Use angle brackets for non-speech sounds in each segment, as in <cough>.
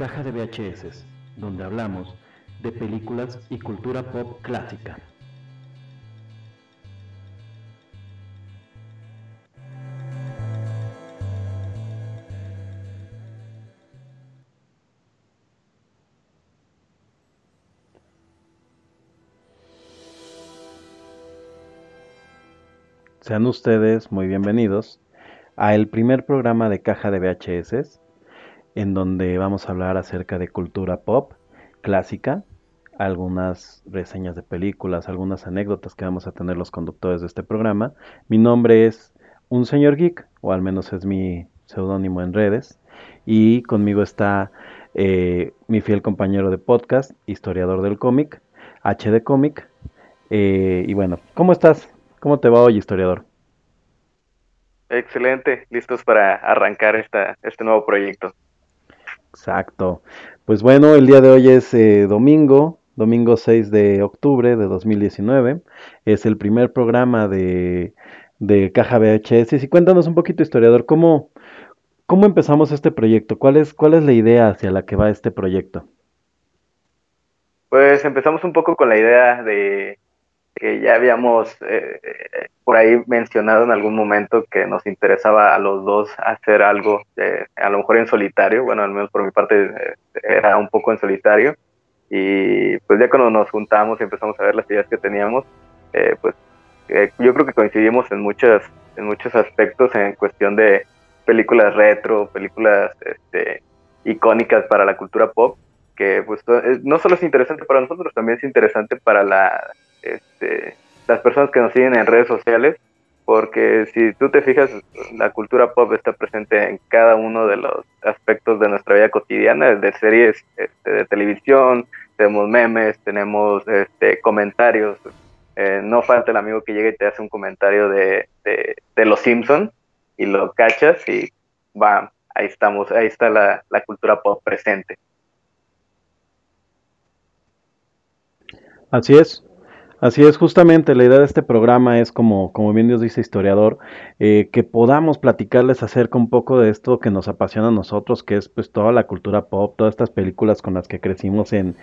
Caja de VHS, donde hablamos de películas y cultura pop clásica. Sean ustedes muy bienvenidos a el primer programa de Caja de VHS, en donde vamos a hablar acerca de cultura pop clásica, algunas reseñas de películas, algunas anécdotas que vamos a tener los conductores de este programa. Mi nombre es Un Señor Geek, o al menos es mi seudónimo en redes, y conmigo está eh, mi fiel compañero de podcast, historiador del cómic, HD Comic. Eh, y bueno, ¿cómo estás? ¿Cómo te va hoy, historiador? Excelente, listos para arrancar esta, este nuevo proyecto. Exacto. Pues bueno, el día de hoy es eh, domingo, domingo 6 de octubre de 2019. Es el primer programa de, de Caja VHS. Y cuéntanos un poquito, historiador, ¿cómo, cómo empezamos este proyecto? ¿Cuál es, ¿Cuál es la idea hacia la que va este proyecto? Pues empezamos un poco con la idea de que ya habíamos eh, por ahí mencionado en algún momento que nos interesaba a los dos hacer algo, eh, a lo mejor en solitario, bueno, al menos por mi parte eh, era un poco en solitario, y pues ya cuando nos juntamos y empezamos a ver las ideas que teníamos, pues yo creo que coincidimos en, muchas, en muchos aspectos en cuestión de películas retro, películas este, icónicas para la cultura pop, que pues no solo es interesante para nosotros, también es interesante para la este, las personas que nos siguen en redes sociales, porque si tú te fijas, la cultura pop está presente en cada uno de los aspectos de nuestra vida cotidiana, desde series este, de televisión, tenemos memes, tenemos este, comentarios. Eh, no falta el amigo que llega y te hace un comentario de, de, Los Simpson y lo cachas y va, ahí estamos, ahí está la, la cultura pop presente. Así es, Así es, justamente la idea de este programa es, como, como bien Dios dice historiador, eh, que podamos platicarles acerca un poco de esto que nos apasiona a nosotros, que es pues toda la cultura pop, todas estas películas con las que crecimos en...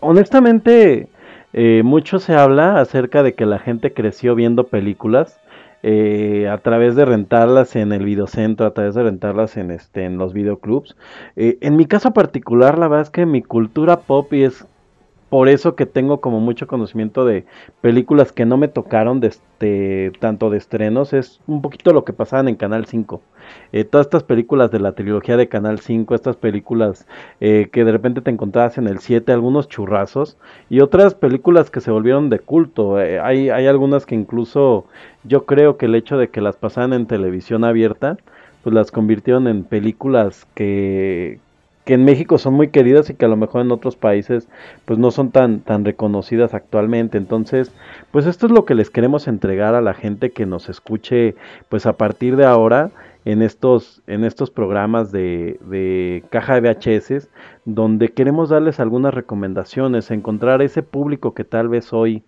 Honestamente, eh, mucho se habla acerca de que la gente creció viendo películas, eh, a través de rentarlas en el videocentro, a través de rentarlas en este en los videoclubs. en mi caso particular, la verdad es que mi cultura pop es por eso que tengo como mucho conocimiento de películas que no me tocaron de este, tanto de estrenos, es un poquito lo que pasaban en Canal 5. Eh, todas estas películas de la trilogía de Canal 5, estas películas eh, que de repente te encontrabas en el 7, algunos churrazos, y otras películas que se volvieron de culto. Eh, hay, hay algunas que incluso yo creo que el hecho de que las pasaban en televisión abierta, pues las convirtieron en películas que, que en México son muy queridas y que a lo mejor en otros países pues no son tan tan reconocidas actualmente. Entonces pues esto es lo que les queremos entregar a la gente que nos escuche pues a partir de ahora en estos en estos programas de, de caja de VHS donde queremos darles algunas recomendaciones encontrar ese público que tal vez hoy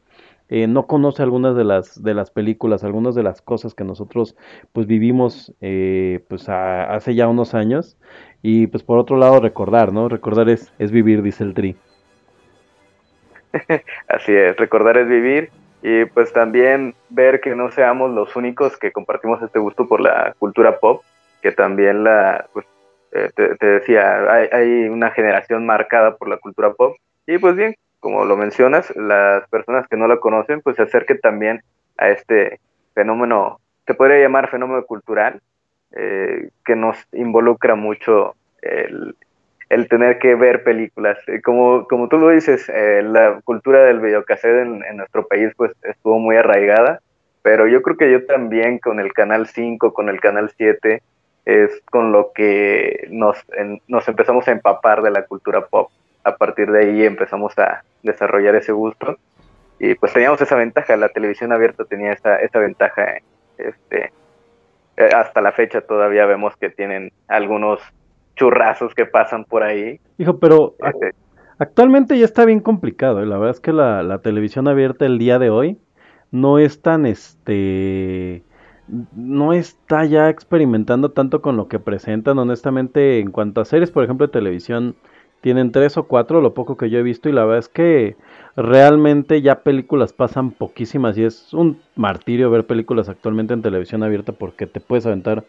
eh, no conoce algunas de las de las películas algunas de las cosas que nosotros pues vivimos eh, pues hace ya unos años y pues por otro lado recordar, ¿no? Recordar es, es vivir, dice el Tri. <laughs> Así es, recordar es vivir y pues también ver que no seamos los únicos que compartimos este gusto por la cultura pop, que también la, pues eh, te, decía, hay, hay, una generación marcada por la cultura pop y pues bien, como lo mencionas, las personas que no la conocen pues se acerquen también a este fenómeno, se podría llamar fenómeno cultural, eh, que nos involucra mucho el, tener que ver películas. Eh, como, como tú lo dices, eh, la cultura del videocassette en, en, nuestro país pues estuvo muy arraigada, pero yo creo que yo también con el Canal 5, con el Canal 7, es con lo que nos, nos empezamos a empapar de la cultura pop. A partir de ahí empezamos a desarrollar ese gusto y pues teníamos esa ventaja, la televisión abierta tenía esa, esa ventaja este, eh, hasta la fecha todavía vemos que tienen algunos churrazos que pasan por ahí. Hijo, pero este, actualmente ya está bien complicado. ¿eh? La verdad es que la, televisión abierta el día de hoy no es tan este no está ya experimentando tanto con lo que presentan honestamente en cuanto a series por ejemplo de televisión Tienen tres o cuatro, lo poco que yo he visto, y la verdad es que realmente ya películas pasan poquísimas y es un martirio ver películas actualmente en televisión abierta porque te puedes aventar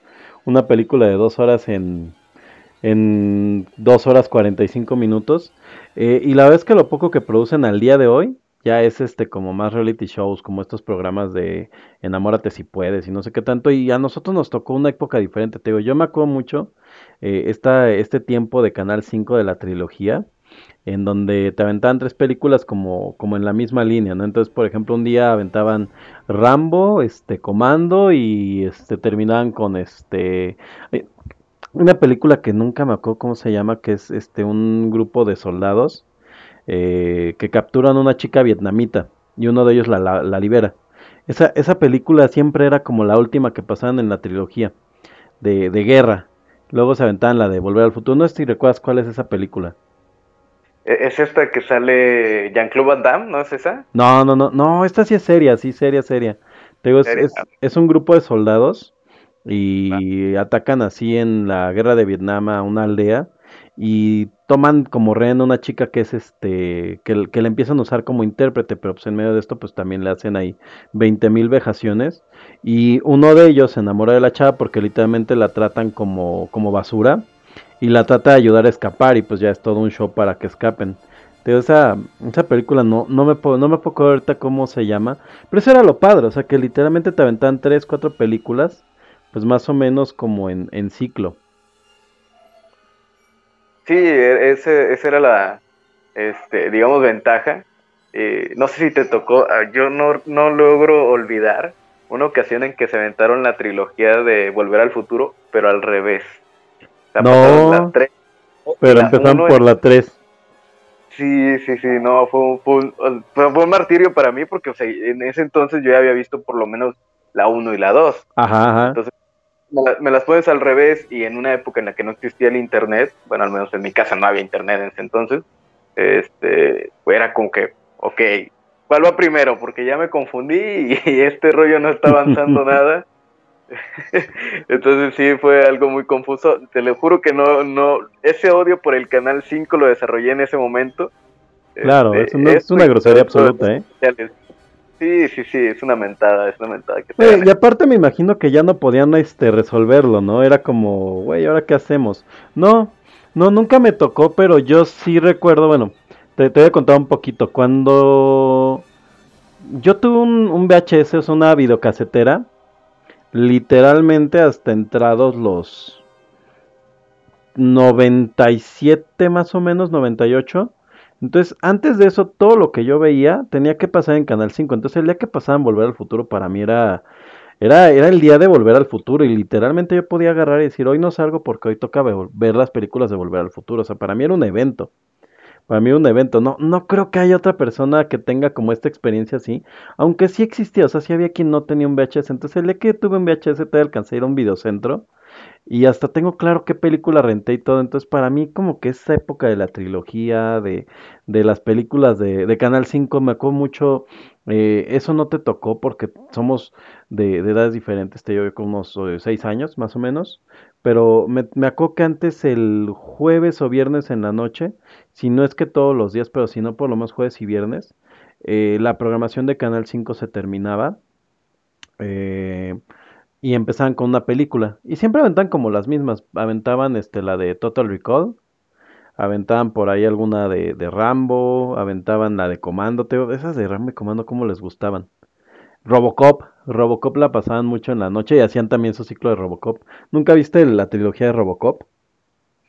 una película de dos horas en, en dos horas 45 minutos. Eh, y la verdad es que lo poco que producen al día de hoy ya es este como más reality shows, como estos programas de enamórate si puedes y no sé qué tanto. Y a nosotros nos tocó una época diferente, te digo, yo me acuerdo mucho eh, esta, este tiempo de Canal 5 de la trilogía, en donde te aventaban tres películas como, como en la misma línea, ¿no? Entonces, por ejemplo, un día aventaban Rambo, este, Comando y este, terminaban con este... Una película que nunca me acuerdo cómo se llama, que es este un grupo de soldados eh, que capturan a una chica vietnamita y uno de ellos la, la, libera. Esa, esa, película siempre era como la última que pasaban en la trilogía de, de guerra. Luego se aventaban la de Volver al Futuro. No sé si recuerdas cuál es esa película. E, ¿Es esta que sale Jean-Claude Van Damme? ¿No es esa? No, no, no. No, esta sí es seria, sí, seria, seria. Te digo, es, es, es, un grupo de soldados y atacan así en la guerra de Vietnam a una aldea y toman como rehén una chica que es este, que, que le empiezan a usar como intérprete, pero pues en medio de esto pues también le hacen ahí 20 mil vejaciones y uno de ellos se enamora de la chava porque literalmente la tratan como, como basura y la trata de ayudar a escapar y pues ya es todo un show para que escapen. Pero esa, esa película no, no me puedo, no me puedo ahorita cómo se llama, pero eso era lo padre, o sea que literalmente te aventaban tres, cuatro películas, pues más o menos como en, en ciclo. Sí, e, ese, esa era la, este, digamos, ventaja. Eh, no sé si te tocó, ah, yo no, no logro olvidar una ocasión en que se aventaron la trilogía de Volver al Futuro, pero al revés. no, pero empezaron por la 3. Sí, sí, sí, no, fue un, fue, un, fue un, martirio para mí porque o sea, en ese entonces yo ya había visto por lo menos la 1 y la 2. Ajá, ajá. Entonces me, las pones al revés y en una época en la que no existía el internet, bueno, al menos en mi casa no había internet en ese entonces, este, era como que, ok, ¿cuál va primero? Porque ya me confundí y, este rollo no está avanzando <laughs> nada. <laughs> Entonces sí fue algo muy confuso. Te lo juro que no, no, ese odio por el canal 5 lo desarrollé en ese momento. Claro, este, es, una, grosería absoluta, ¿eh? Sí, sí, sí, es una mentada, es una mentada. Que te y aparte me imagino que ya no podían este, resolverlo, ¿no? Era como, güey, ¿ahora qué hacemos? No, no, nunca me tocó, pero yo sí recuerdo, bueno, te, te voy a contar un poquito. Cuando yo tuve un, un VHS, es una videocasetera, literalmente hasta entrados los 97 más o menos, 98 entonces, antes de eso, todo lo que yo veía tenía que pasar en Canal 5. Entonces, el día que pasaban Volver al Futuro para mí era, era, era el día de Volver al Futuro. Y literalmente yo podía agarrar y decir, hoy no salgo porque hoy toca ver las películas de Volver al Futuro. O sea, para mí era un evento. Para mí era un evento. No, no creo que haya otra persona que tenga como esta experiencia así. Aunque sí existía, o sea, sí había quien no tenía un VHS. Entonces, el día que tuve un VHS, te alcancé a ir a un videocentro y hasta tengo claro qué película renté y todo. Entonces, para mí, como que esa época de la trilogía, de, de las películas de, de, Canal 5, me acuerdo mucho. Eh, eso no te tocó porque somos de, de edades diferentes. Te llevo con unos 6 eh, años, más o menos. Pero me, me acuerdo que antes, el jueves o viernes en la noche, si no es que todos los días, pero si no, por lo menos jueves y viernes, eh, la programación de Canal 5 se terminaba. Eh y empezaban con una película. Y siempre aventaban como las mismas. Aventaban este, la de Total Recall. Aventaban por ahí alguna de, de Rambo. Aventaban la de Comando. esas de Rambo y Comando, ¿cómo les gustaban? Robocop. Robocop la pasaban mucho en la noche y hacían también su ciclo de Robocop. ¿Nunca viste la trilogía de Robocop?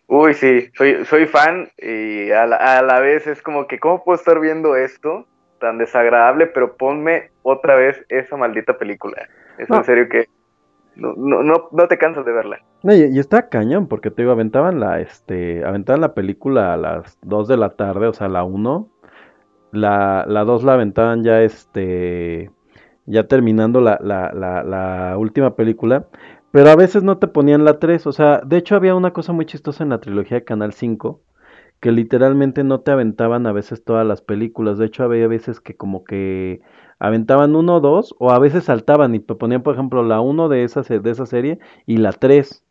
Uy, sí, soy, soy fan y a la, a la vez es como que, ¿cómo puedo estar viendo esto tan desagradable? Pero ponme otra vez esa maldita película. Es en serio que no, no, no, no te cansas de verla. y, está cañón, porque te digo, aventaban la, este, aventaban la película a las 2 de la tarde, o sea, la 1. La, la 2 la aventaban ya, este, ya terminando la, la, la, la última película. Pero a veces no te ponían la 3, o sea, de hecho había una cosa muy chistosa en la trilogía de Canal 5, que literalmente no te aventaban a veces todas las películas. De hecho, había veces que como que aventaban uno dos, o a veces saltaban y ponían, por ejemplo, la uno de esa, de esa serie y la tres.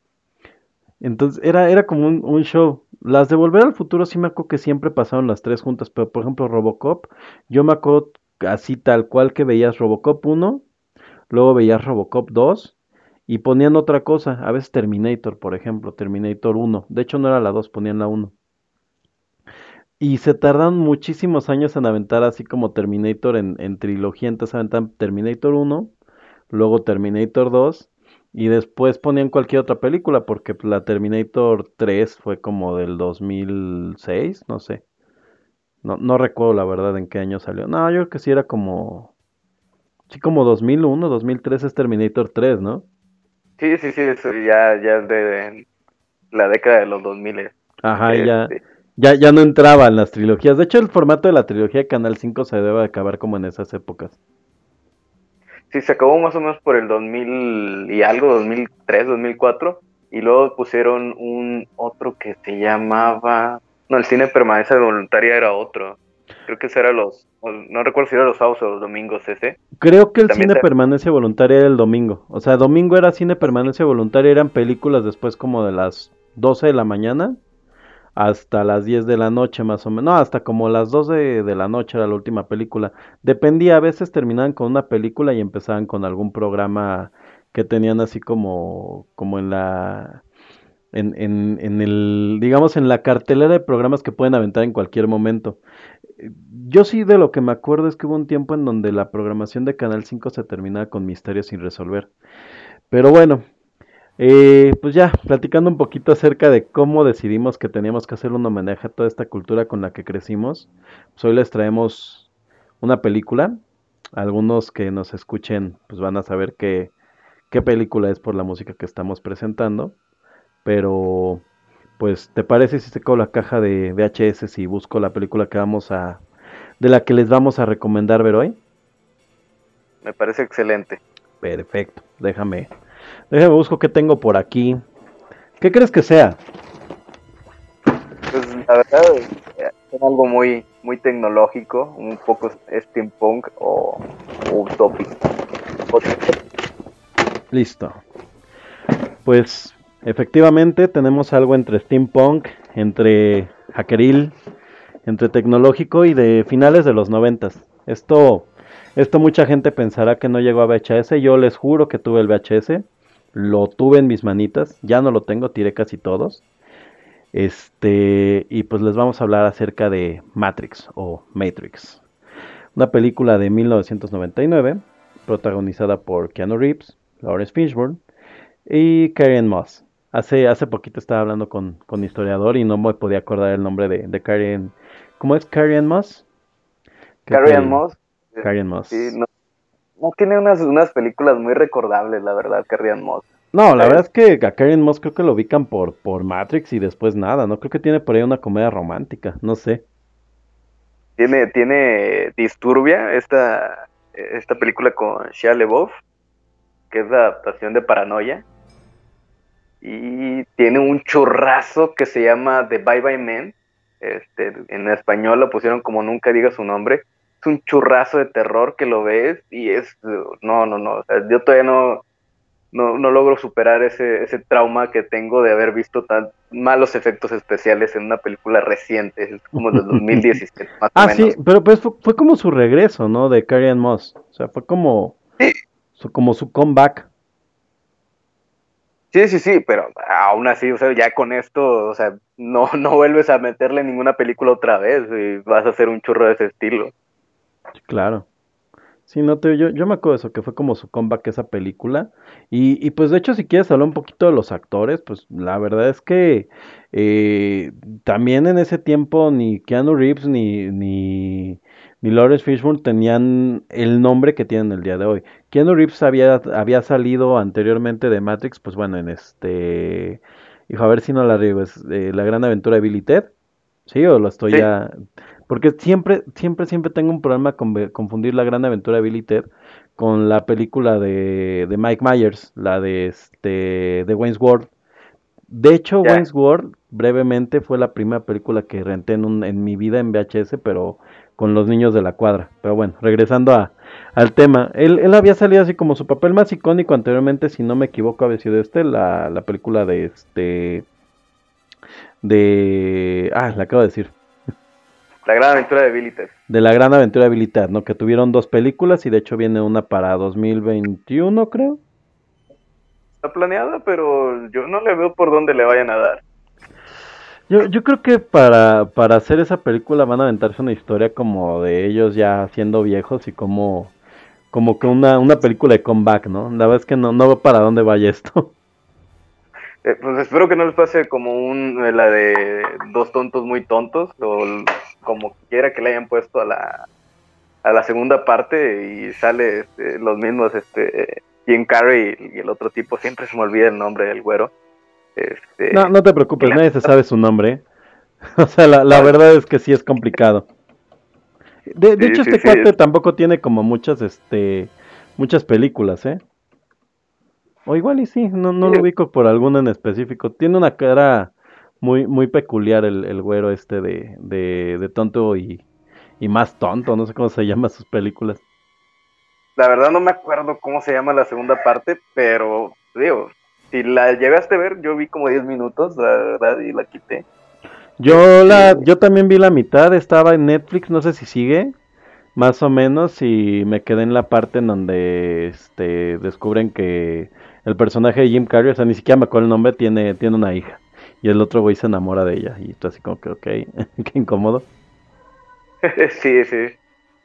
Entonces era, era como un, un show. Las de Volver al Futuro sí me acuerdo que siempre pasaron las tres juntas, pero por ejemplo Robocop, yo me acuerdo así tal cual que veías Robocop 1, luego veías Robocop 2 y ponían otra cosa, a veces Terminator, por ejemplo, Terminator 1. De hecho no era la 2, ponían la 1. Y se tardan muchísimos años en aventar así como Terminator en, en trilogía, entonces aventan Terminator 1, luego Terminator 2 y después ponían cualquier otra película porque la Terminator 3 fue como del 2006, no sé. No, no recuerdo la verdad en qué año salió. No, yo creo que sí era como... Sí, como 2001, 2003 es Terminator 3, ¿no? Sí, sí, sí, eso ya, ya es de la década de los 2000. Ajá, ya, este. Ya, ya no entraba en las trilogías. De hecho, el formato de la trilogía de Canal 5 se debe acabar como en esas épocas. Sí, se acabó más o menos por el 2000 y algo, 2003, 2004. Y luego pusieron un otro que se llamaba... No, el cine permanencia voluntaria era otro. Creo que ese era los... No recuerdo si era los sábados o los domingos ese. Creo que el cine permanencia voluntaria era el domingo. O sea, domingo era cine permanencia voluntaria, eran películas después como de las 12 de la mañana hasta las 10 de la noche más o menos, no, hasta como las 12 de la noche era la última película. Dependía, a veces terminaban con una película y empezaban con algún programa que tenían así como, como en la, en, en, en el, digamos, en la cartelera de programas que pueden aventar en cualquier momento. Yo sí de lo que me acuerdo es que hubo un tiempo en donde la programación de Canal 5 se terminaba con misterios sin resolver. Pero bueno, eh, pues ya, platicando un poquito acerca de cómo decidimos que teníamos que hacer un homenaje a toda esta cultura con la que crecimos, pues hoy les traemos una película. Algunos que nos escuchen pues van a saber qué, qué película es por la música que estamos presentando. Pero, pues, ¿te parece si saco la caja de VHS y busco la película que vamos a... de la que les vamos a recomendar ver hoy? Me parece excelente. Perfecto, déjame Déjame busco qué tengo por aquí. ¿Qué crees que sea? Pues la verdad es algo muy, muy tecnológico, un poco steampunk o, utópico. Listo. Pues efectivamente tenemos algo entre steampunk, entre hackeril, entre tecnológico y de finales de los noventas. Esto, esto mucha gente pensará que no llegó a VHS. Yo les juro que tuve el VHS lo tuve en mis manitas, ya no lo tengo, tiré casi todos. Este, y pues les vamos a hablar acerca de Matrix o Matrix. Una película de 1999, protagonizada por Keanu Reeves, Lawrence Fishburne y Karen Moss. Hace, hace poquito estaba hablando con, con historiador y no me podía acordar el nombre de, de Karen. ¿Cómo es Karen Moss? Karen Moss. Karen Moss. Sí, no, no tiene unas, unas películas muy recordables, la verdad, Carrie Moss. No, la verdad es que a Carrie Moss creo que lo ubican por, por Matrix y después nada, no creo que tiene por ahí una comedia romántica, no sé. Tiene, tiene Disturbia, esta, esta película con Shia LeBeouf, que es la adaptación de Paranoia. Y tiene un churrazo que se llama The Bye Bye Man. Este, en español lo pusieron como Nunca diga su nombre un churrazo de terror que lo ves y es, no, no, no, yo todavía no, no, logro superar ese, ese trauma que tengo de haber visto tan malos efectos especiales en una película reciente, es como de 2017, <laughs> más ah, sí, pero pues fue, como su regreso, ¿no? De Carrie Moss, o sea, fue como, su, como su comeback. Sí, sí, sí, pero aún así, o sea, ya con esto, o sea, no, no vuelves a meterle ninguna película otra vez y vas a hacer un churro de ese estilo. Claro. Sí, no te, yo, yo me acuerdo de eso, que fue como su comeback esa película. Y, y pues de hecho, si quieres hablar un poquito de los actores, pues la verdad es que eh, también en ese tiempo ni Keanu Reeves ni, ni, ni Lawrence Fishburne tenían el nombre que tienen el día de hoy. Keanu Reeves había, había salido anteriormente de Matrix, pues bueno, en este... Hijo, a ver si no la riego, es eh, La Gran Aventura de Billy Ted. ¿Sí? ¿O lo estoy ya...? Porque siempre, siempre, siempre tengo un problema con confundir la gran aventura de Billy Ted con la película de, de Mike Myers, la de este de Wayne's World. De hecho, Wayne's World, brevemente, fue la primera película que renté en, un, en mi vida en VHS, pero con los niños de la cuadra. Pero bueno, regresando a, al tema. Él, él había salido así como su papel más icónico anteriormente, si no me equivoco, había sido este, la, la película de este... De... Ah, la acabo de decir. La gran aventura de Billy Ted. De la gran aventura de Billy Ted, ¿no? Que tuvieron dos películas y de hecho viene una para 2021, creo. Está planeada, pero yo no le veo por dónde le vayan a dar. Yo, yo creo que para, para hacer esa película van a aventarse una historia como de ellos ya siendo viejos y como, como que una, una película de comeback, ¿no? La verdad es que no, no veo para dónde vaya esto. <laughs> Eh, pues espero que no les pase como un, eh, la de dos tontos muy tontos, o como quiera que le hayan puesto a la, a la segunda parte y sale este, los mismos, este, Jim Carrey y el otro tipo, siempre se me olvida el nombre del güero. Este, no, no te preocupes, nadie se sabe su nombre. <laughs> O sea, la, la verdad es que sí es complicado. De, de hecho, este cuate tampoco tiene como muchas, este, muchas películas, ¿eh? O igual y sí, no, no lo ubico por alguna en específico. Tiene una cara muy, muy peculiar el, el güero este de, de, de tonto y, y, más tonto, no sé cómo se llama sus películas. La verdad no me acuerdo cómo se llama la segunda parte, pero digo, si la llegaste a ver, yo vi como 10 minutos, la verdad, y la quité. Yo la, yo también vi la mitad, estaba en Netflix, no sé si sigue, más o menos, y me quedé en la parte en donde este descubren que el personaje de Jim Carrey, o sea, ni siquiera me acuerdo el nombre, tiene, tiene una hija. Y el otro güey se enamora de ella. Y esto así como que, ok, <laughs> qué incómodo. <laughs> sí, sí.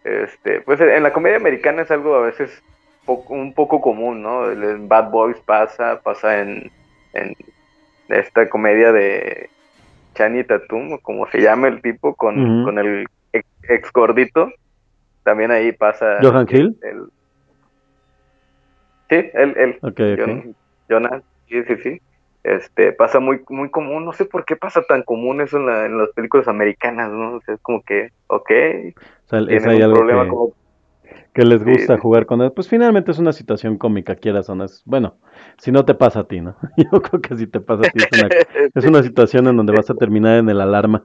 Este, pues en la comedia americana es algo a veces un poco común, ¿no? En Bad Boys pasa, pasa en, en esta comedia de Chani Tatum, como se llama el tipo, con, con el ex, gordito. También ahí pasa. ¿Johan Hill? Sí, él, él. Jonas, sí, sí, sí. Este, pasa muy, muy común, no sé por qué pasa tan común eso en, en las películas americanas, ¿no? O sea, es como que, ok, o sea, es ahí algo problema que, como... que les gusta jugar con él. Pues finalmente es una situación cómica, quieras o no. Es, bueno, si no te pasa a ti, ¿no? <laughs> Yo creo que si te pasa a ti es una, <laughs> es una situación en donde vas a terminar en el alarma.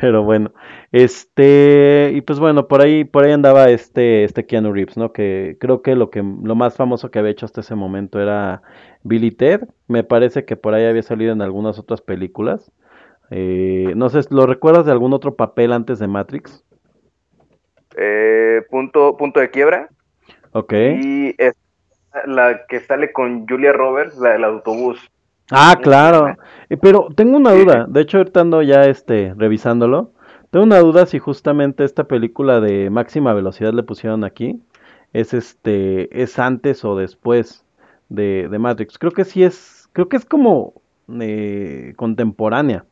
Pero bueno, este, y pues bueno, por ahí, por ahí andaba este, este Keanu Reeves, ¿no? Que creo que lo que, lo más famoso que había hecho hasta ese momento era Billy Ted. Me parece que por ahí había salido en algunas otras películas. Eh, no sé, ¿lo recuerdas de algún otro papel antes de Matrix? Eh, punto, punto de quiebra. Ok. Y es la que sale con Julia Roberts, la del autobús. Ah, claro. Eh, pero tengo una duda. De hecho, ahorita ando ya este, revisándolo. Tengo una duda si justamente esta película de máxima velocidad le pusieron aquí. Es este. es antes o después de, de Matrix. Creo que sí es. Creo que es como eh, contemporánea.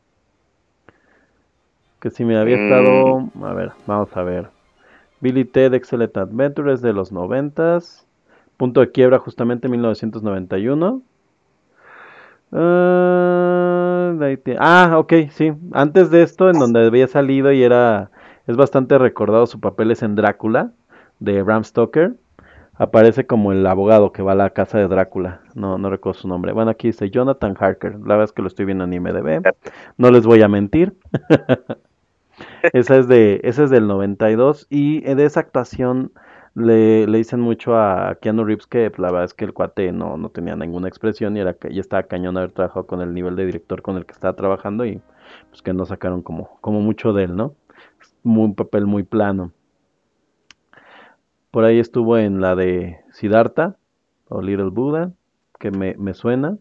Que si me había estado. Mm. A ver, vamos a ver. Billy Ted Excellent Adventure es de los noventas. Punto de quiebra justamente 1991. Uh, ah, ok, sí. Antes de esto, en donde había salido y era. Es bastante recordado su papel es en Drácula, de Bram Stoker. Aparece como el abogado que va a la casa de Drácula. No, no recuerdo su nombre. Bueno, aquí dice Jonathan Harker. La verdad es que lo estoy viendo en IMDb. No les voy a mentir. <laughs> esa, es de, esa es del 92. Y de esa actuación le, le dicen mucho a Keanu Reeves que pues, la verdad es que el cuate no, no tenía ninguna expresión y era ya estaba cañón haber trabajado con el nivel de director con el que estaba trabajando y pues que no sacaron como, como mucho de él, ¿no? Muy, un papel muy plano. Por ahí estuvo en la de Siddhartha o Little Buddha, que me, me suena.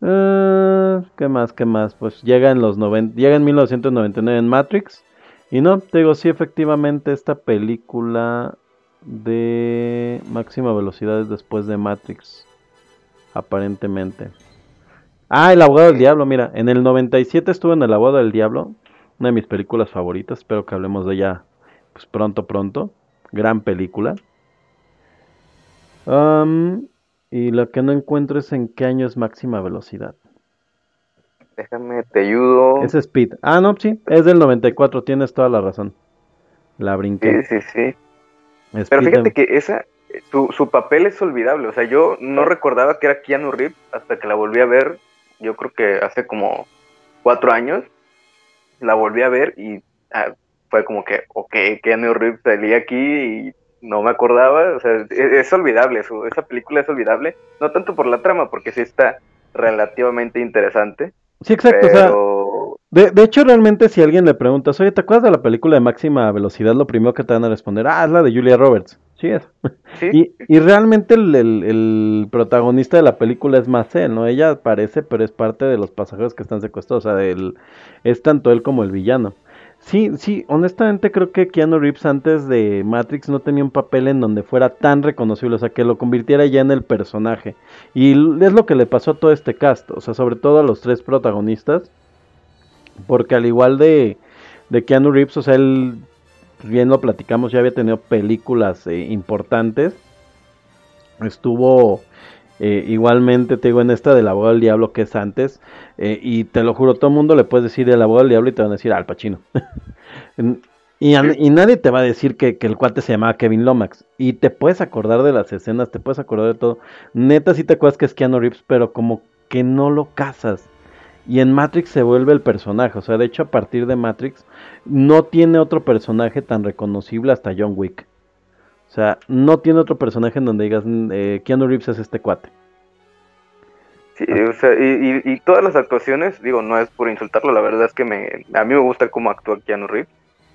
Uh, ¿Qué más? ¿Qué más? Pues llega en los 90, llega en 1999 en Matrix y no, te digo, sí, efectivamente, esta película de máxima velocidad es después de Matrix. Aparentemente. Ah, El abogado del diablo, mira, en el 97 estuvo en El abogado del diablo, una de mis películas favoritas, espero que hablemos de ella pues pronto, pronto. Gran película. y lo que no encuentro es en qué año es máxima velocidad. Déjame, te ayudo. Es Speed. Ah, no, sí, es del 94, tienes toda la razón. La brinqué. Sí, sí, sí. Pero fíjate que esa, su, su, papel es olvidable. O sea, yo no recordaba que era Keanu Reeves hasta que la volví a ver yo creo que hace como cuatro años, la volví a ver y ah, fue como que, ok, Keanu Reeves salía aquí y no me acordaba, o sea, es, olvidable, esa película es olvidable, no tanto por la trama, porque sí está relativamente interesante. Sí, exacto, o sea, de, hecho realmente si alguien le pregunta, oye, ¿te acuerdas de la película de máxima velocidad? Lo primero que te van a responder, ah, es la de Julia Roberts. Sí, es. <laughs> Y, y, realmente el, el, protagonista de la película es más él, ¿no? Ella aparece, pero es parte de los pasajeros que están secuestrados, o sea, es tanto él como el villano. Sí, sí, honestamente creo que Keanu Reeves antes de Matrix no tenía un papel en donde fuera tan reconocible, o sea, que lo convirtiera ya en el personaje. Y es lo que le pasó a todo este cast, o sea, sobre todo a los tres protagonistas, porque al igual de, de Keanu Reeves, o sea, él, bien lo platicamos, ya había tenido películas eh, importantes, estuvo eh, igualmente te digo en esta del abogado del diablo que es antes. Eh, y te lo juro, todo el mundo le puedes decir el abogado del diablo y te van a decir Al Pacino. <laughs> y, y, nadie te va a decir que, el cuate se llamaba Kevin Lomax. Y te puedes acordar de las escenas, te puedes acordar de todo. Neta, sí te acuerdas que es Keanu Reeves, pero como que no lo casas. Y en Matrix se vuelve el personaje. O sea, de hecho, a partir de Matrix, no tiene otro personaje tan reconocible hasta John Wick. O sea, no tiene otro personaje en donde digas, mm, eh, Keanu Reeves es este cuate. Sí, o sea, y, todas las actuaciones, digo, no es por insultarlo, la verdad es que me, a mí me gusta cómo actúa Keanu Reeves.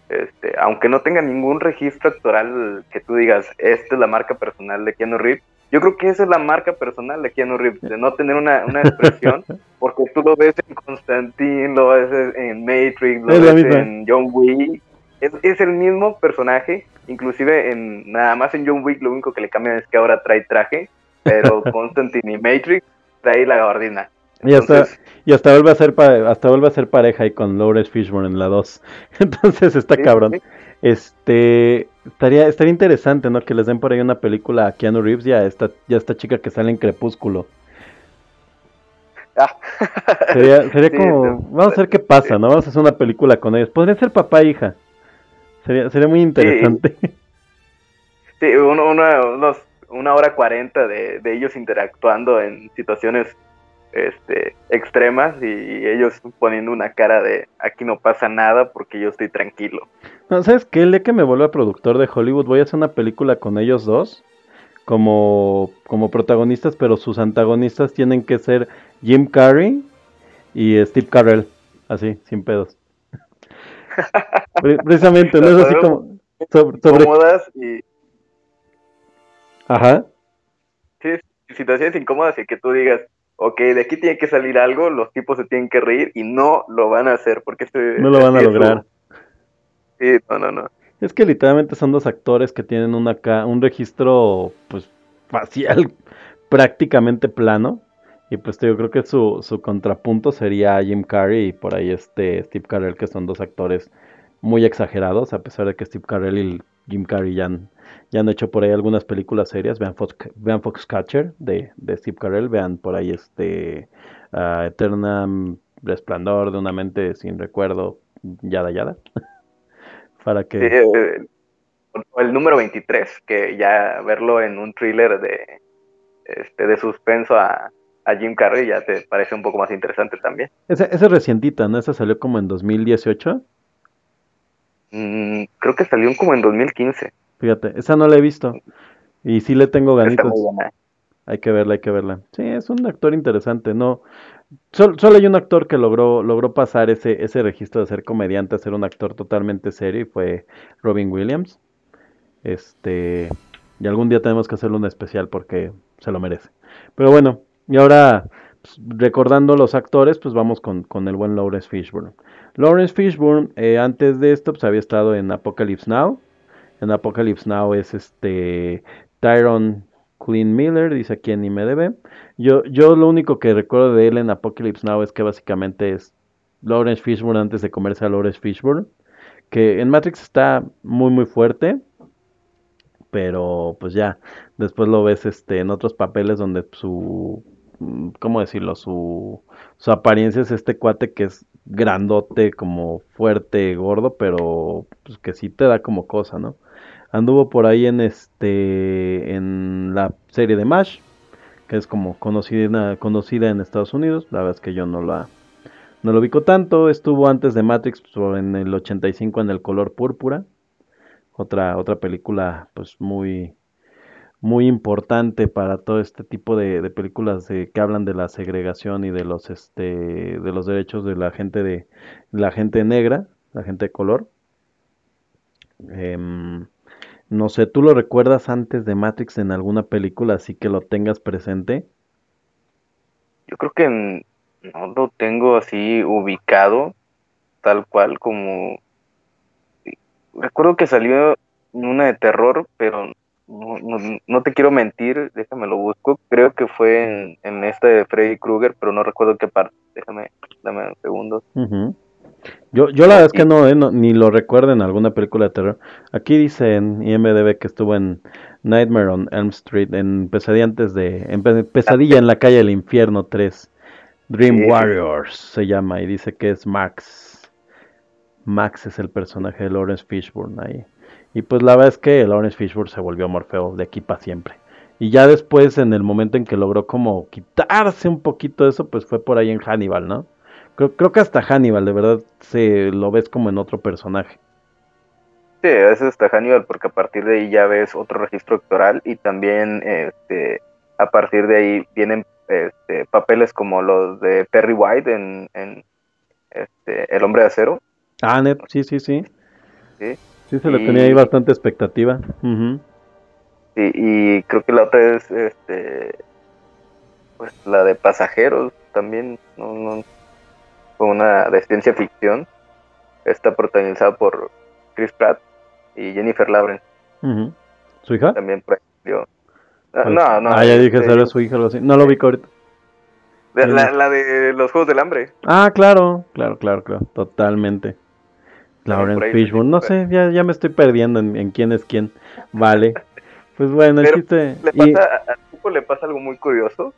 Este, aunque no tenga ningún registro actoral que tú digas, esta es la marca personal de Keanu Reeves, yo creo que esa es la marca personal de Keanu Reeves, de no tener una, una expresión, porque tú lo ves en Constantine, lo ves en Matrix, lo ves en John Wick, es, es, el mismo personaje, inclusive en nada más en John Wick lo único que le cambian es que ahora trae traje, pero <laughs> Constantine y Matrix trae la gabardina. y hasta, y hasta vuelve a ser hasta vuelve a ser pareja ahí con Lawrence Fishburne en la 2. <laughs> Entonces está cabrón. Este estaría estaría interesante, ¿no? Que les den por ahí una película a Keanu Reeves y a esta, ya esta chica que sale en Crepúsculo. Ah. Sería, sería <laughs> como, vamos a ver qué pasa, ¿no? Vamos a hacer una película con ellos. Podría ser papá e hija. Sería, sería muy interesante. Sí, una hora cuarenta de, ellos interactuando en situaciones este, extremas y ellos poniendo una cara de aquí no pasa nada porque yo estoy tranquilo. No, ¿Sabes qué? El día que me vuelva productor de Hollywood voy a hacer una película con ellos dos como, como protagonistas, pero sus antagonistas tienen que ser Jim Carrey y Steve Carell, así, sin pedos. <laughs> <laughs> Precisamente, no es así como. Sobre, Incómodas y. Ajá. Sí, situaciones incómodas y que tú digas, ok, de aquí tiene que salir algo, los tipos se tienen que reír y no lo van a hacer porque este, no lo van a lograr. Sí, no, no, no. Es que literalmente son dos actores que tienen una un registro pues facial <laughs> prácticamente plano y pues yo creo que su, su contrapunto sería Jim Carrey y por ahí este Steve Carell, que son dos actores muy exagerados, a pesar de que Steve Carell y Jim Carrey ya han, ya han hecho por ahí algunas películas serias. Vean, Fox, vean Foxcatcher de, de Steve Carell, vean por ahí este uh, Eterna Resplandor de una mente sin recuerdo, yada yada. <laughs> Para que... Eh, el número 23, que ya verlo en un thriller de, este, de suspenso a, a Jim Carrey ya te parece un poco más interesante también. Esa, es recientita, ¿no? Esa salió como en 2018. Mm, creo que salió como en 2015. Fíjate, esa no la he visto. Y sí le tengo ganitos. Hay que verla, hay que verla. Sí, es un actor interesante, ¿no? Solo, hay un actor que logró, logró pasar ese, ese registro de ser comediante a ser un actor totalmente serio y fue Robin Williams. Este, y algún día tenemos que hacerle un especial porque se lo merece. Pero bueno, y ahora, pues, recordando los actores, pues vamos con, el buen Lawrence Fishburne. Lawrence Fishburne, eh, antes de esto, pues había estado en Apocalypse Now. En Apocalypse Now es este Tyron Clean Miller, dice aquí en IMDB. Yo, yo lo único que recuerdo de él en Apocalypse Now es que básicamente es Lawrence Fishburne antes de comerse a Lawrence Fishburne. Que en Matrix está muy muy fuerte. Pero pues ya, después lo ves este en otros papeles donde su ¿cómo decirlo? Su, su apariencia es este cuate que es grandote, como fuerte, gordo, pero pues que sí te da como cosa, ¿no? Anduvo por ahí en este en la serie de MASH, que es como conocida, conocida en Estados Unidos. La verdad es que yo no la no lo ubico tanto. Estuvo antes de Matrix pues, en el 85 en El color púrpura. Otra, otra película pues muy, muy importante para todo este tipo de, películas que hablan de la segregación y de los este de los derechos de la gente de la gente negra, la gente de color. Em, no sé, ¿tú lo recuerdas antes de Matrix en alguna película así que lo tengas presente? Yo creo que no lo tengo así ubicado, tal cual como... Recuerdo que salió una de terror, pero no, no, te quiero mentir, déjame lo busco. Creo que fue en, en esta de Freddy Krueger, pero no recuerdo qué parte. Déjame, dame un segundo. Yo, yo la verdad es que no, eh, ni lo recuerdo en alguna película de terror. Aquí dice en IMDB que estuvo en Nightmare on Elm Street, en Pesadilla antes de, en Pesadilla en la calle del infierno 3. Dream Warriors se llama y dice que es Max. Max es el personaje de Lawrence Fishburne ahí. Y pues la verdad es que Lawrence Fishburne se volvió Morfeo de aquí para siempre. Y ya después, en el momento en que logró como quitarse un poquito de eso, pues fue por ahí en Hannibal, ¿no? Creo, creo que hasta Hannibal, de verdad, se lo ves como en otro personaje. Sí, a veces hasta Hannibal, porque a partir de ahí ya ves otro registro actoral y también este, a partir de ahí vienen este, papeles como los de Perry White en, este, El Hombre de Acero. Ah, net, sí, sí, sí. Sí, Sí, se le tenía ahí bastante expectativa. Sí, y creo que la otra es este pues la de pasajeros también no, no una de ciencia ficción. Está protagonizada por Chris Pratt y Jennifer Lawrence. Su hija también ah, pues, no no ah ya dije este, su hija así. No lo vi ahorita. La, la, de los Juegos del Hambre. Ah claro claro claro claro totalmente Lawrence Fishburne, no sé, ya, ya me estoy perdiendo en, quién es quién. Vale. <laughs> Pues bueno, Le pasa, A, le pasa algo muy curioso,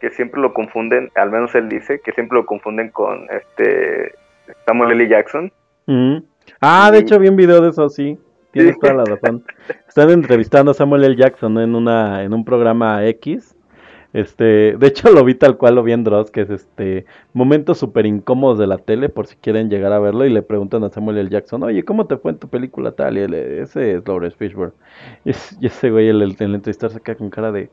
que siempre lo confunden, al menos él dice, que siempre lo confunden con este Samuel L. Jackson. Ah, de hecho vi un video de eso, sí. Tienes toda la razón. Están entrevistando a Samuel L. Jackson en una en un programa X este, de hecho lo vi tal cual lo vi en Dross, que es este momentos súper incómodos de la tele, por si quieren llegar a verlo, y le preguntan a Samuel L. Jackson, oye, ¿cómo te fue en tu película tal? Y ese es Lawrence Fishburne. Y, ese güey, el, el, el entrevistador se queda con cara de,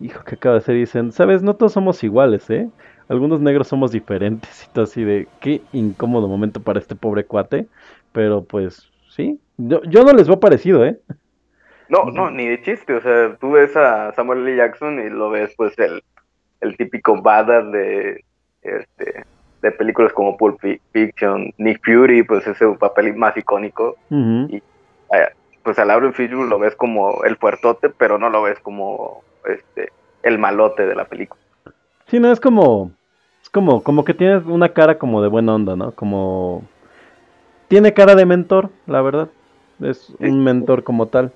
hijo, ¿qué acaba de hacer? Y dicen, sabes, no todos somos iguales, ¿eh? Algunos negros somos diferentes <laughs> y todo así de, qué incómodo momento para este pobre cuate, pero pues, sí, yo, yo no les veo parecido, ¿eh? No, no, ni de chiste. O sea, tú ves a Samuel L. Jackson y lo ves, pues, el, el típico badass de, este, de películas como Pulp Fiction, Nick Fury, pues, ese papel más icónico. Y pues, al Lauren Fishburne lo ves como el fuertote, pero no lo ves como este el malote de la película. Sí, no, es como. Es como, como que tienes una cara como de buena onda, ¿no? Como. Tiene cara de mentor, la verdad. Es un mentor como tal.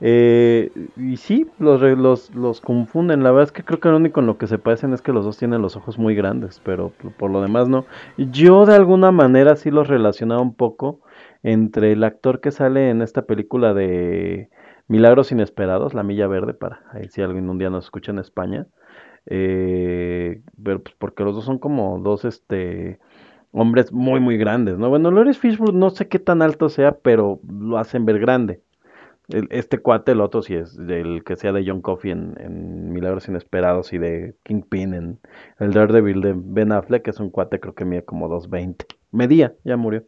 Eh, y sí, los, los, confunden. La verdad es que creo que lo único en lo que se parecen es que los dos tienen los ojos muy grandes, pero por lo demás no. Yo de alguna manera sí los relacionaba un poco entre el actor que sale en esta película de Milagros Inesperados, La Milla Verde, para ahí si alguien un día nos escucha en España. Eh, pero pues porque los dos son como dos este hombres muy muy grandes, ¿no? Bueno, Lawrence Fishburne no sé qué tan alto sea, pero lo hacen ver grande este cuate, el otro sí es del que sea de John Coffey en, Milagros Inesperados y de Kingpin en el Daredevil de Ben Affleck, que es un cuate creo que mide como 2.20. Medía, ya murió.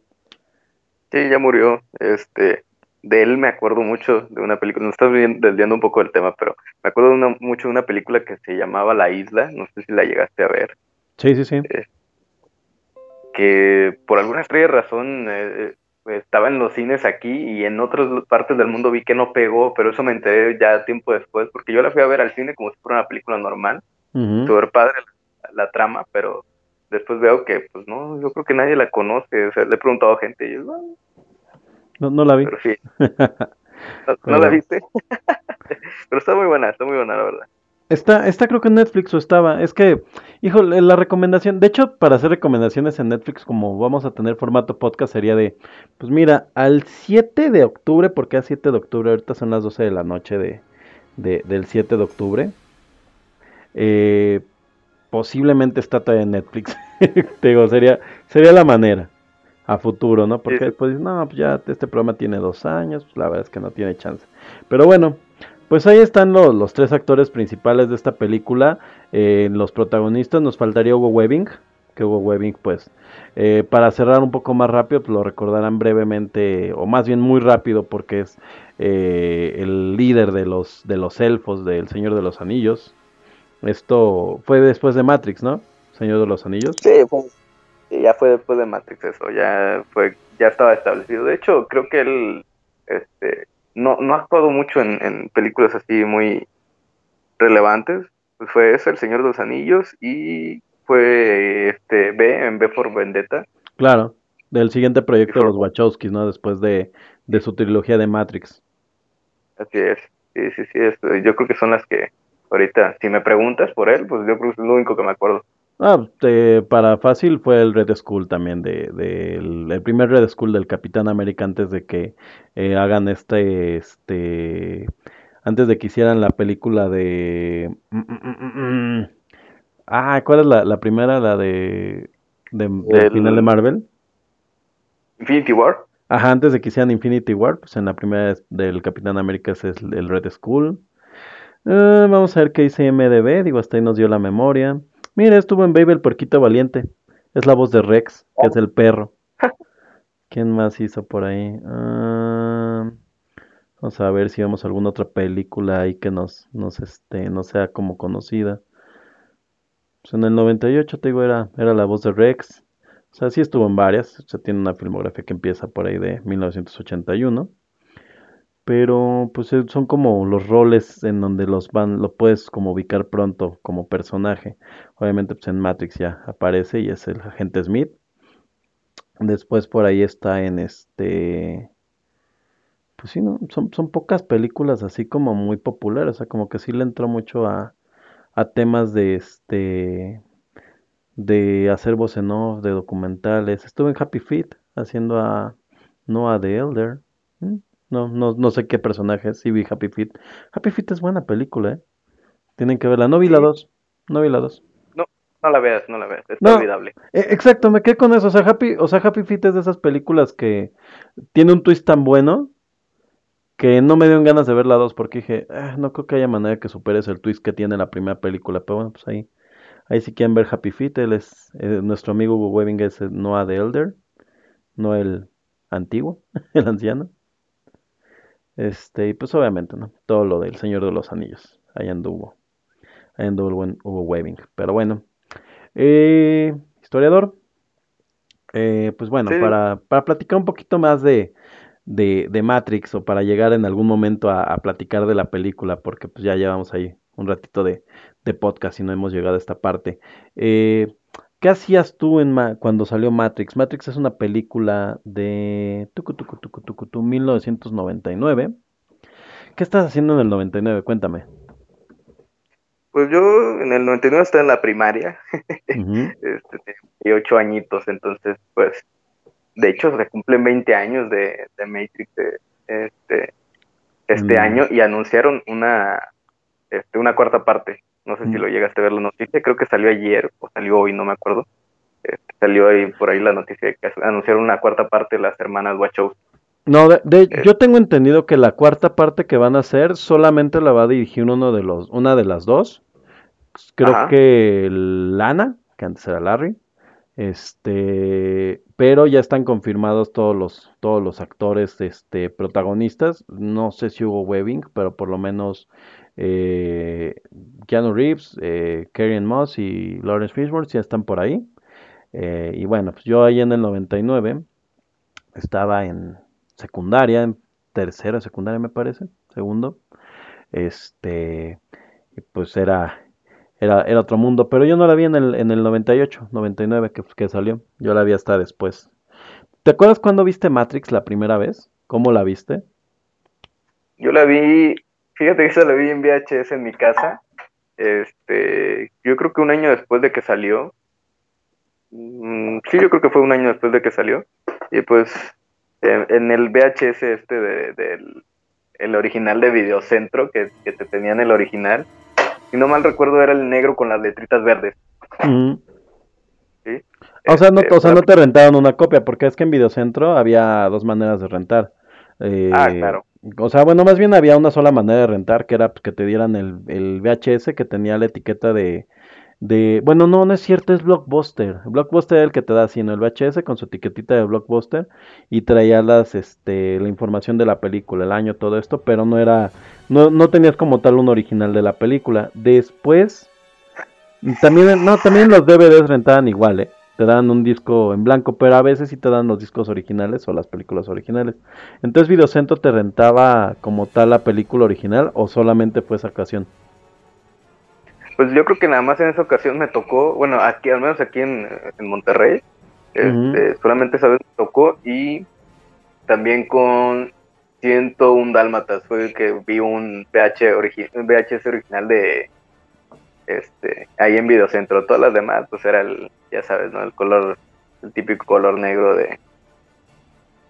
Sí, ya murió. Este, de él me acuerdo mucho de una película, no estás desviando un poco del tema, pero me acuerdo mucho de una película que se llamaba La Isla, no sé si la llegaste a ver. Sí, sí, sí. Eh, que por alguna extraña razón eh, estaba en los cines aquí y en otras partes del mundo vi que no pegó, pero eso me enteré ya tiempo después, porque yo la fui a ver al cine como si fuera una película normal, uh padre la, trama, pero después veo que, pues no, yo creo que nadie la conoce, o sea, le he preguntado a gente y yo, no, no la vi. Pero sí. <laughs> ¿No, la viste? <laughs> pero está muy buena, está muy buena, la verdad. Está, está creo que en Netflix o estaba. Es que, hijo, la recomendación, de hecho, para hacer recomendaciones en Netflix, como vamos a tener formato podcast, sería de, pues mira, al 7 de octubre, porque a 7 de octubre, ahorita son las 12 de la noche de, del 7 de octubre, Eh, posiblemente está todavía en Netflix. <laughs> Te digo, sería, sería la manera a futuro, ¿no? Porque después, no, pues ya este programa tiene dos años, pues la verdad es que no tiene chance. Pero bueno, pues ahí están los, los tres actores principales de esta película. Eh, los protagonistas nos faltaría Hugo Webbing, que Hugo Webbing, pues, eh, para cerrar un poco más rápido, pues lo recordarán brevemente, o más bien muy rápido, porque es eh, el líder de los, de los elfos del Señor de los Anillos. Esto fue después de Matrix, ¿no? Señor de los Anillos. Sí, ya fue después de Matrix eso, ya fue, ya estaba establecido. De hecho, creo que él, este, no, no ha actuado mucho en, películas así muy relevantes. Pues fue ese, El Señor de los Anillos, y fue este B en B por Vendetta. Claro, del siguiente proyecto de los Wachowskis, ¿no? Después de, de su trilogía de Matrix. Así es, sí, sí, sí, yo creo que son las que ahorita, si me preguntas por él, pues yo creo que es lo único que me acuerdo. Ah, para fácil fue el Red Skull también, de, el, primer Red Skull del Capitán América antes de que eh, hagan este, este, antes de que hicieran la película de... Mm, mm, mm, ah, ¿cuál es la, primera? La de, del final de Marvel. Infinity War. Ajá, antes de que hicieran Infinity War, pues en la primera del Capitán América es el Red Skull. Eh, vamos a ver qué dice MDB, digo, hasta ahí nos dio la memoria. Mira, estuvo en Baby el puerquito valiente. Es la voz de Rex, que es el perro. <laughs> ¿Quién más hizo por ahí? Ah, vamos a ver si vemos alguna otra película ahí que nos, nos este, no sea como conocida. Pues en el 98, te digo, era, era la voz de Rex. O sea, sí estuvo en varias. O sea, tiene una filmografía que empieza por ahí de 1981 pero pues eh, son como los roles en donde los van, lo puedes como ubicar pronto como personaje. Obviamente pues en Matrix ya aparece y es el agente Smith. Después por ahí está en este... Pues sí, ¿no? Son, son pocas películas así como muy populares, o sea, como que sí le entró mucho a, a temas de este... de hacer voz en off, de documentales. Estuve en Happy Feet haciendo a Noah the Elder. No, no, no sé qué personaje sí vi Happy Feet. Happy Feet es buena película, ¿eh? Tienen que verla. No vi la 2. No vi la 2. No, no la veas, no la veas. Es olvidable. Eh, exacto, me quedé con eso. O sea, Happy, o sea, Happy Feet es de esas películas que tiene un twist tan bueno que no me dieron ganas de ver la 2 porque dije, ah, no creo que haya manera que superes el twist que tiene la primera película. Pero bueno, pues ahí, ahí si quieren ver Happy Feet, él es, eh, nuestro amigo Hugo Webbing es Noah the Elder, no el antiguo, <laughs> el anciano. Este, y pues obviamente, ¿no? Todo lo del Señor de los Anillos. Ahí anduvo. Ahí anduvo el buen Hugo Webbing. Pero bueno. Eh, historiador. Eh, pues bueno, para, para, platicar un poquito más de, de, de, Matrix o para llegar en algún momento a, a, platicar de la película, porque pues ya llevamos ahí un ratito de, de podcast y no hemos llegado a esta parte. Eh, ¿Qué hacías tú en cuando salió Matrix? Matrix es una película de tucu, tucu, tucu, tucu, 1999. ¿Qué estás haciendo en el 99? Cuéntame. Pues yo en el 99 estaba en la primaria, <laughs> este, tenía 8 añitos, entonces pues de hecho se cumplen 20 años de, Matrix este, este mm. año y anunciaron una, este, una cuarta parte. No sé si lo llegaste a ver la noticia, creo que salió ayer o salió hoy, no me acuerdo. Este, salió ahí por ahí la noticia de que anunciaron una cuarta parte de las hermanas Wachowski. No, de, yo tengo entendido que la cuarta parte que van a hacer solamente la va a dirigir uno de los, una de las dos. Creo que Lana, que antes era Larry. Este, pero ya están confirmados todos los, todos los actores, este, protagonistas. No sé si hubo Webbing, pero por lo menos eh, Keanu Reeves, eh, Karen Moss y Lawrence Fishburne ya están por ahí. Eh, y bueno, pues yo ahí en el 99 estaba en secundaria, en tercera secundaria me parece, segundo. Este, pues era, era, era otro mundo, pero yo no la vi en el, en el 98, 99 que, que salió, yo la vi hasta después. ¿Te acuerdas cuando viste Matrix la primera vez? ¿Cómo la viste? Yo la vi Fíjate que esa la vi en VHS en mi casa. Este, yo creo que un año después de que salió. Mm, sí, yo creo que fue un año después de que salió. Y pues en, el VHS este del el original de Videocentro, que, que te tenían el original, si no mal recuerdo, era el negro con las letritas verdes. ¿Sí? O sea, no, o sea, no te rentaron una copia, porque es que en Videocentro había dos maneras de rentar. Eh, ah, claro. O sea, bueno, más bien había una sola manera de rentar, que era pues, que te dieran el, el VHS que tenía la etiqueta de, de... Bueno, no, no es cierto, es Blockbuster. Blockbuster es el que te da sino el VHS con su etiquetita de Blockbuster y traía las, este, la información de la película, el año, todo esto, pero no era... No, no tenías como tal un original de la película. Después... También, no, también los DVDs rentaban igual, ¿eh? Te dan un disco en blanco, pero a veces sí te dan los discos originales o las películas originales. Entonces Videocentro te rentaba como tal la película original o solamente fue esa ocasión. Pues yo creo que nada más en esa ocasión me tocó, bueno, aquí al menos aquí en, Monterrey, este, solamente esa vez me tocó y también con 101 Dálmatas fue que vi un, VH un VHS original de este ahí en Videocentro. Todas las demás, pues era el, ya sabes, ¿no? El color, el típico color negro de,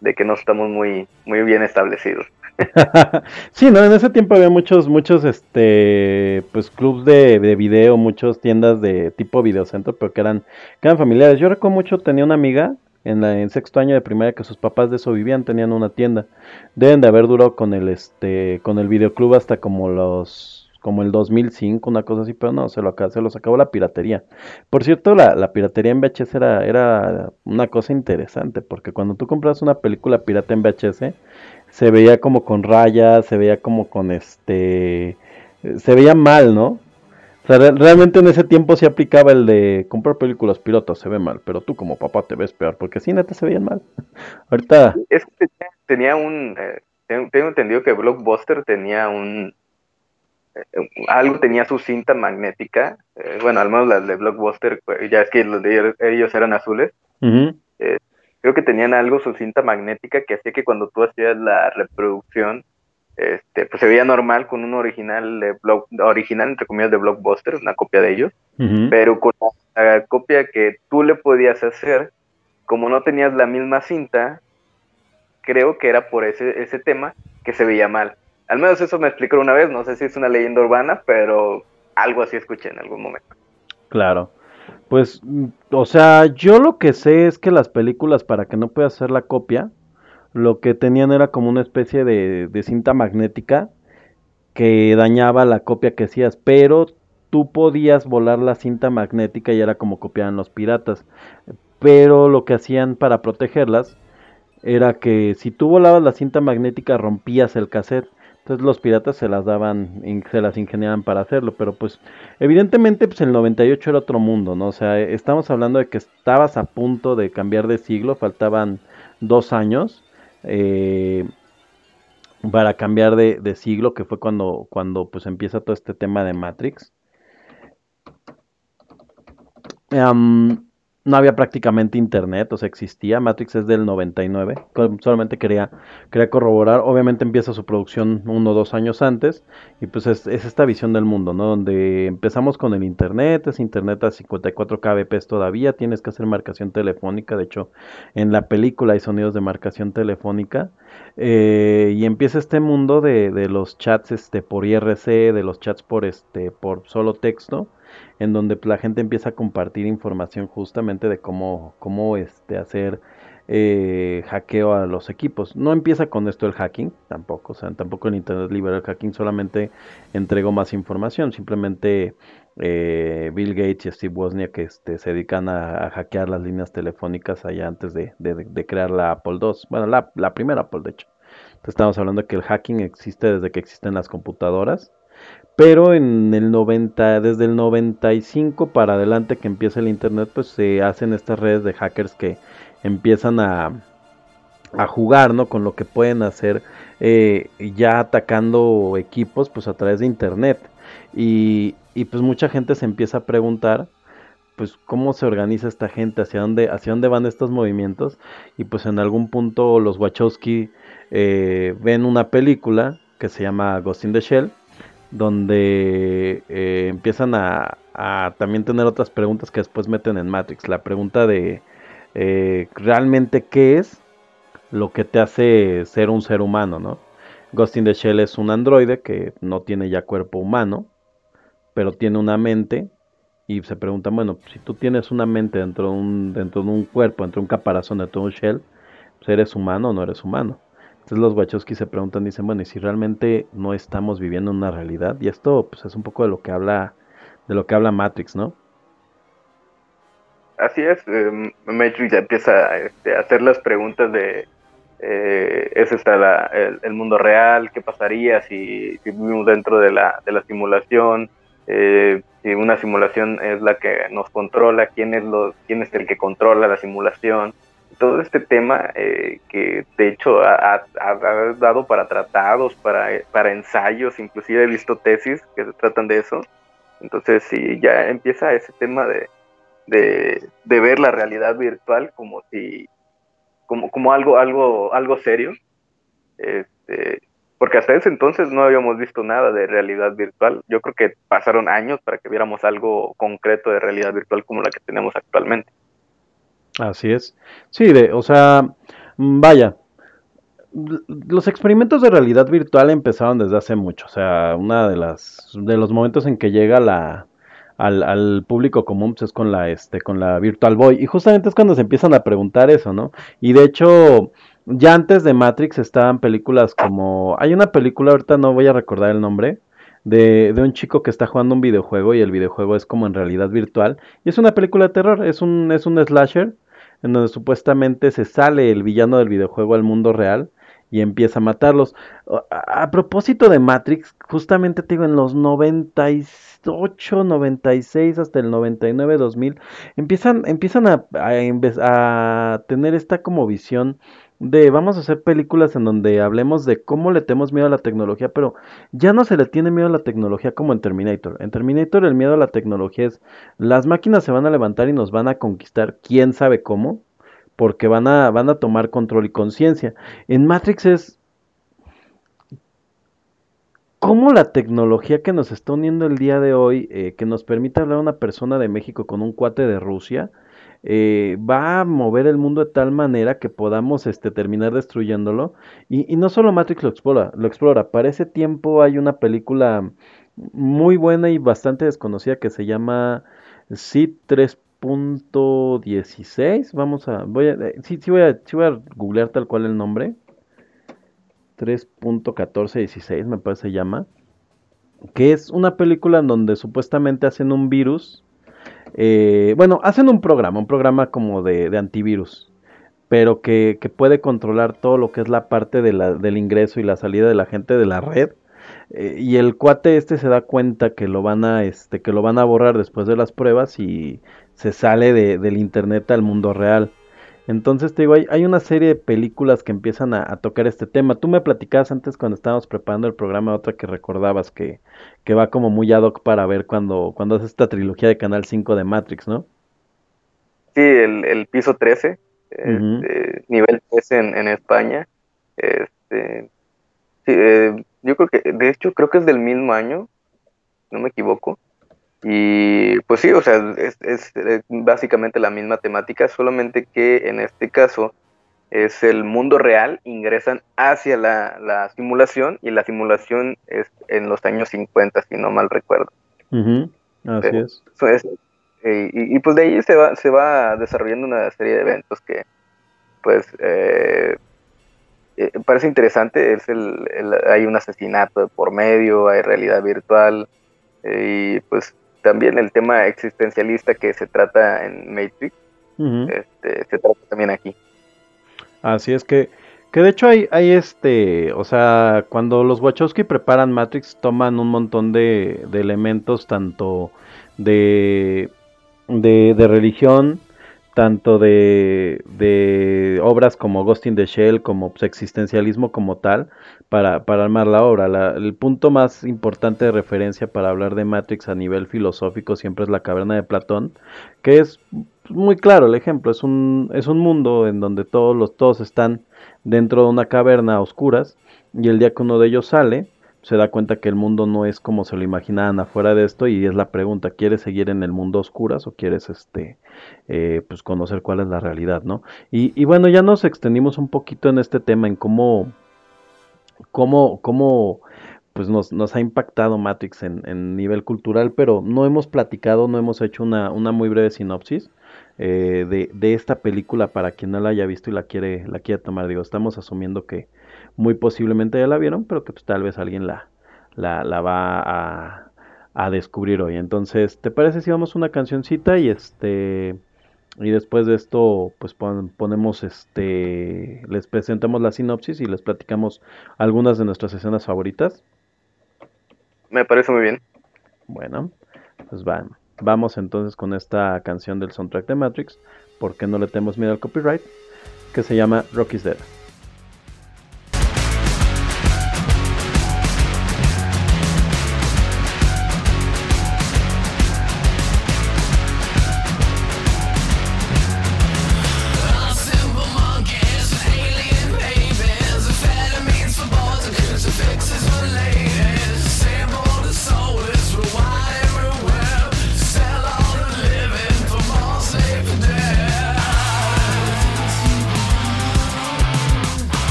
de que no estamos muy, muy bien establecidos. <laughs> sí, no, en ese tiempo había muchos, muchos, este, pues clubs de, de video, muchas tiendas de tipo videocentro, pero que eran, que eran familiares. Yo recuerdo mucho, tenía una amiga en, la, en sexto año de primaria que sus papás de eso vivían, tenían una tienda. Deben de haber durado con el, este, con el videoclub hasta como los como el 2005, una cosa así, pero no, se lo, se los acabó la piratería. Por cierto, la, piratería en VHS era, era una cosa interesante, porque cuando tú compras una película pirata en VHS, se veía como con rayas, se veía como con este, se veía mal, ¿no? O sea, realmente en ese tiempo se aplicaba el de comprar películas piratas, se ve mal, pero tú como papá te ves peor, porque sí, neta se veían mal. <laughs> Ahorita... Es que tenía un, eh, tengo entendido que Blockbuster tenía un, algo tenía su cinta magnética, eh, bueno, al menos las de Blockbuster, pues, ya es que los de ellos eran azules, eh, creo que tenían algo su cinta magnética que hacía que cuando tú hacías la reproducción, este, pues se veía normal con un original de block, original entre comillas de Blockbuster, una copia de ellos, pero con la, copia que tú le podías hacer, como no tenías la misma cinta, creo que era por ese, ese tema que se veía mal. Al menos eso me explicó una vez, no sé si es una leyenda urbana, pero algo así escuché en algún momento. Claro. Pues, o sea, yo lo que sé es que las películas, para que no puedas hacer la copia, lo que tenían era como una especie de, de cinta magnética que dañaba la copia que hacías, pero tú podías volar la cinta magnética y era como copiaban los piratas. Pero lo que hacían para protegerlas era que si tú volabas la cinta magnética rompías el cassette. Entonces los piratas se las daban, se las ingeniaban para hacerlo, pero pues evidentemente pues el 98 era otro mundo, ¿no? O sea, estamos hablando de que estabas a punto de cambiar de siglo, faltaban dos años eh, para cambiar de, siglo, que fue cuando, cuando pues empieza todo este tema de Matrix no había prácticamente internet, o sea, existía. Matrix es del 99. Solamente quería, quería corroborar. Obviamente empieza su producción uno o dos años antes. Y pues es, esta visión del mundo, ¿no? Donde empezamos con el internet, es internet a 54 kbps todavía. Tienes que hacer marcación telefónica. De hecho, en la película hay sonidos de marcación telefónica. Eh, y empieza este mundo de, los chats este, por IRC, de los chats por, este, por solo texto en donde la gente empieza a compartir información justamente de cómo, cómo este, hacer eh, hackeo a los equipos. No empieza con esto el hacking, tampoco, o sea, tampoco el Internet liberó el hacking, solamente entregó más información, simplemente eh, Bill Gates y Steve Wozniak este, se dedican a, hackear las líneas telefónicas allá antes de, crear la Apple II, bueno, la, primera Apple de hecho. Estamos hablando de que el hacking existe desde que existen las computadoras pero en el 90, desde el 95 para adelante que empieza el internet, pues se hacen estas redes de hackers que empiezan a, a jugar, ¿no? Con lo que pueden hacer eh, ya atacando equipos, pues a través de internet. Y, pues mucha gente se empieza a preguntar, pues cómo se organiza esta gente, hacia dónde, hacia dónde van estos movimientos. Y pues en algún punto los Wachowski eh, ven una película que se llama Ghost in the Shell donde eh, empiezan a, también tener otras preguntas que después meten en Matrix. La pregunta de eh, realmente qué es lo que te hace ser un ser humano, ¿no? Ghost in the Shell es un androide que no tiene ya cuerpo humano, pero tiene una mente y se preguntan, bueno, si tú tienes una mente dentro de un, dentro de un cuerpo, dentro de un caparazón, dentro de un shell, pues, ¿eres humano o no eres humano? Entonces los Wachowski se preguntan, dicen, bueno, ¿y si realmente no estamos viviendo una realidad? Y esto pues es un poco de lo que habla, de lo que habla Matrix, ¿no? Así es, eh, Matrix ya empieza este, a hacer las preguntas de eh, ¿es esta el, mundo real? ¿Qué pasaría si, vivimos dentro de la, de la simulación? Eh, si una simulación es la que nos controla, ¿quién es, lo, quién es el que controla la simulación? todo este tema eh, que de hecho ha, dado para tratados, para, ensayos, inclusive he visto tesis que se tratan de eso. Entonces, si ya empieza ese tema de, de, ver la realidad virtual como si como, como algo, algo, algo serio. Este, porque hasta ese entonces no habíamos visto nada de realidad virtual. Yo creo que pasaron años para que viéramos algo concreto de realidad virtual como la que tenemos actualmente. Así es. Sí, de, o sea, mm, vaya, los experimentos de realidad virtual empezaron desde hace mucho. O sea, una de las de los momentos en que llega la al, al público común pues, es con la este con la Virtual Boy y justamente es cuando se empiezan a preguntar eso, ¿no? Y de hecho ya antes de Matrix estaban películas como hay una película ahorita no voy a recordar el nombre de, de, un chico que está jugando un videojuego y el videojuego es como en realidad virtual. Y es una película de terror, es un, es un slasher en donde supuestamente se sale el villano del videojuego al mundo real y empieza a matarlos. A, propósito de Matrix, justamente te digo, en los 98, 96 hasta el 99, 2000, empiezan, empiezan a, a, a tener esta como visión de vamos a hacer películas en donde hablemos de cómo le tenemos miedo a la tecnología, pero ya no se le tiene miedo a la tecnología como en Terminator. En Terminator el miedo a la tecnología es las máquinas se van a levantar y nos van a conquistar, quién sabe cómo, porque van a, van a tomar control y conciencia. En Matrix es cómo la tecnología que nos está uniendo el día de hoy, eh, que nos permite hablar a una persona de México con un cuate de Rusia, eh, va a mover el mundo de tal manera que podamos este, terminar destruyéndolo. Y, no solo Matrix lo explora, lo explora. Para ese tiempo hay una película muy buena y bastante desconocida que se llama Sid 3.16. Vamos a, voy a, eh, sí, sí voy a, sí voy a googlear tal cual el nombre. 3.1416 me parece se llama. Que es una película en donde supuestamente hacen un virus eh, bueno, hacen un programa, un programa como de, antivirus, pero que, puede controlar todo lo que es la parte de la, del ingreso y la salida de la gente de la red. Eh, y el cuate este se da cuenta que lo van a, este, que lo van a borrar después de las pruebas y se sale de, del internet al mundo real. Entonces te digo, hay, una serie de películas que empiezan a, tocar este tema. Tú me platicabas antes cuando estábamos preparando el programa otra que recordabas que, que va como muy ad hoc para ver cuando, cuando hace esta trilogía de Canal 5 de Matrix, ¿no? Sí, el, piso 13, este, nivel 13 en, España. Este, eh, yo creo que, de hecho, creo que es del mismo año, no me equivoco. Y pues sí, o sea, es, es, básicamente la misma temática, solamente que en este caso es el mundo real, ingresan hacia la, simulación y la simulación es en los años 50, si no mal recuerdo. Así es. Eh, y, pues de ahí se va, se va desarrollando una serie de eventos que pues eh, eh, parece interesante, es el, hay un asesinato por medio, hay realidad virtual y pues también el tema existencialista que se trata en Matrix, este, se trata también aquí. Así es que, que de hecho hay, hay este, o sea, cuando los Wachowski preparan Matrix toman un montón de, de elementos tanto de, de, de religión, tanto de, de, obras como Ghost in the Shell, como pues, existencialismo como tal, para, armar la obra. el punto más importante de referencia para hablar de Matrix a nivel filosófico siempre es la caverna de Platón, que es muy claro el ejemplo, es un, es un mundo en donde todos, los, todos están dentro de una caverna a oscuras y el día que uno de ellos sale, se da cuenta que el mundo no es como se lo imaginaban afuera de esto y es la pregunta, ¿quieres seguir en el mundo oscuras o quieres este eh, pues conocer cuál es la realidad, ¿no? Y, bueno, ya nos extendimos un poquito en este tema, en cómo, cómo, cómo pues nos, nos ha impactado Matrix en, en, nivel cultural, pero no hemos platicado, no hemos hecho una, una muy breve sinopsis eh, de, de, esta película para quien no la haya visto y la quiere, la quiere tomar. Digo, estamos asumiendo que muy posiblemente ya la vieron, pero que pues, tal vez alguien la, la, la va a, a, descubrir hoy. Entonces, ¿te parece si vamos una cancioncita y este y después de esto pues ponemos este les presentamos la sinopsis y les platicamos algunas de nuestras escenas favoritas? Me parece muy bien. Bueno, pues va, vamos entonces con esta canción del soundtrack de Matrix, porque no le tenemos miedo al copyright, que se llama Rocky's Dead.